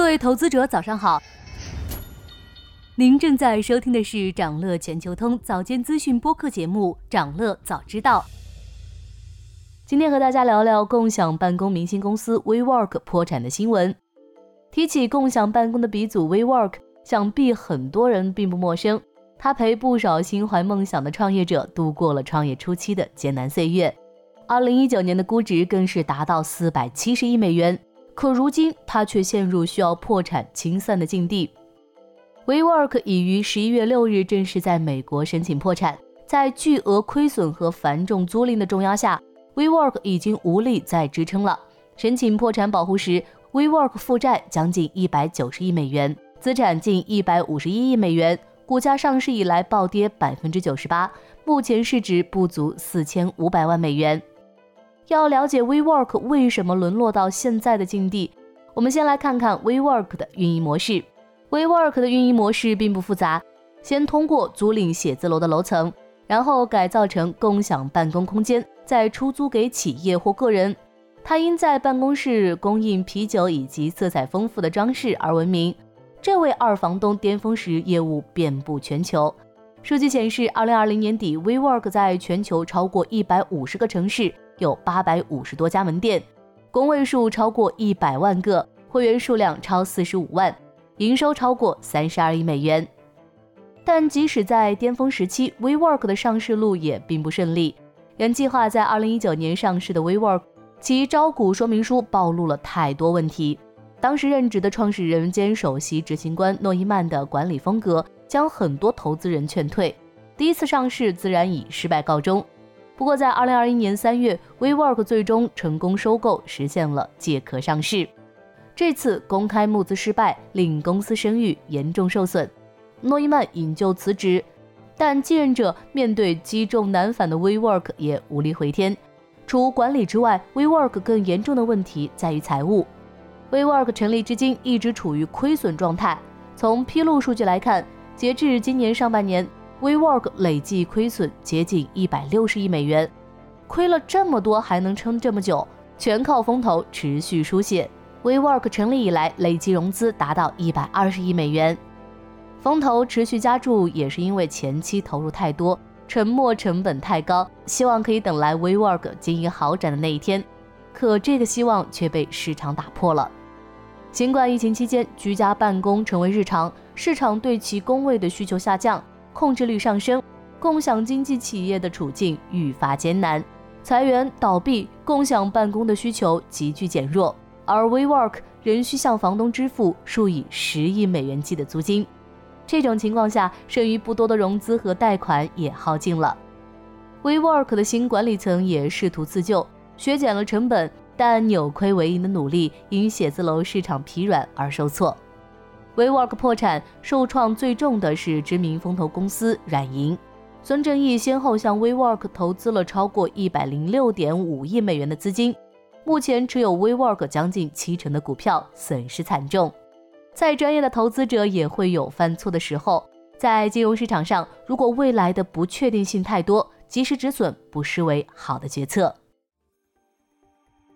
各位投资者，早上好。您正在收听的是长乐全球通早间资讯播客节目《长乐早知道》。今天和大家聊聊共享办公明星公司 WeWork 破产的新闻。提起共享办公的鼻祖 WeWork，想必很多人并不陌生。他陪不少心怀梦想的创业者度过了创业初期的艰难岁月。二零一九年的估值更是达到四百七十亿美元。可如今，他却陷入需要破产清算的境地。WeWork 已于十一月六日正式在美国申请破产，在巨额亏损和繁重租赁的重压下，WeWork 已经无力再支撑了。申请破产保护时，WeWork 负债将近一百九十亿美元，资产近一百五十一亿美元，股价上市以来暴跌百分之九十八，目前市值不足四千五百万美元。要了解 WeWork 为什么沦落到现在的境地，我们先来看看 WeWork 的运营模式。WeWork 的运营模式并不复杂，先通过租赁写字楼的楼层，然后改造成共享办公空间，再出租给企业或个人。它因在办公室供应啤酒以及色彩丰富的装饰而闻名。这位二房东巅峰时业务遍布全球。数据显示，二零二零年底，WeWork 在全球超过一百五十个城市。有八百五十多家门店，工位数超过一百万个，会员数量超四十五万，营收超过三十二亿美元。但即使在巅峰时期，WeWork 的上市路也并不顺利。原计划在二零一九年上市的 WeWork，其招股说明书暴露了太多问题。当时任职的创始人兼首席执行官诺伊曼的管理风格，将很多投资人劝退。第一次上市自然以失败告终。不过，在二零二一年三月，WeWork 最终成功收购，实现了借壳上市。这次公开募资失败，令公司声誉严重受损，诺伊曼引咎辞职。但继任者面对积重难返的 WeWork 也无力回天。除管理之外，WeWork 更严重的问题在于财务。WeWork 成立至今一直处于亏损状态。从披露数据来看，截至今年上半年。WeWork 累计亏损接近一百六十亿美元，亏了这么多还能撑这么久，全靠风投持续输血。WeWork 成立以来累计融资达到一百二十亿美元，风投持续加注也是因为前期投入太多，沉没成本太高，希望可以等来 WeWork 经营好转的那一天。可这个希望却被市场打破了。尽管疫情期间，居家办公成为日常，市场对其工位的需求下降。控制率上升，共享经济企业的处境愈发艰难，裁员倒闭，共享办公的需求急剧减弱，而 WeWork 仍需向房东支付数以十亿美元计的租金。这种情况下，剩余不多的融资和贷款也耗尽了。WeWork 的新管理层也试图自救，削减了成本，但扭亏为盈的努力因写字楼市场疲软而受挫。WeWork 破产，受创最重的是知名风投公司软银。孙正义先后向 WeWork 投资了超过一百零六点五亿美元的资金，目前持有 WeWork 将近七成的股票，损失惨重。再专业的投资者也会有犯错的时候，在金融市场上，如果未来的不确定性太多，及时止损不失为好的决策。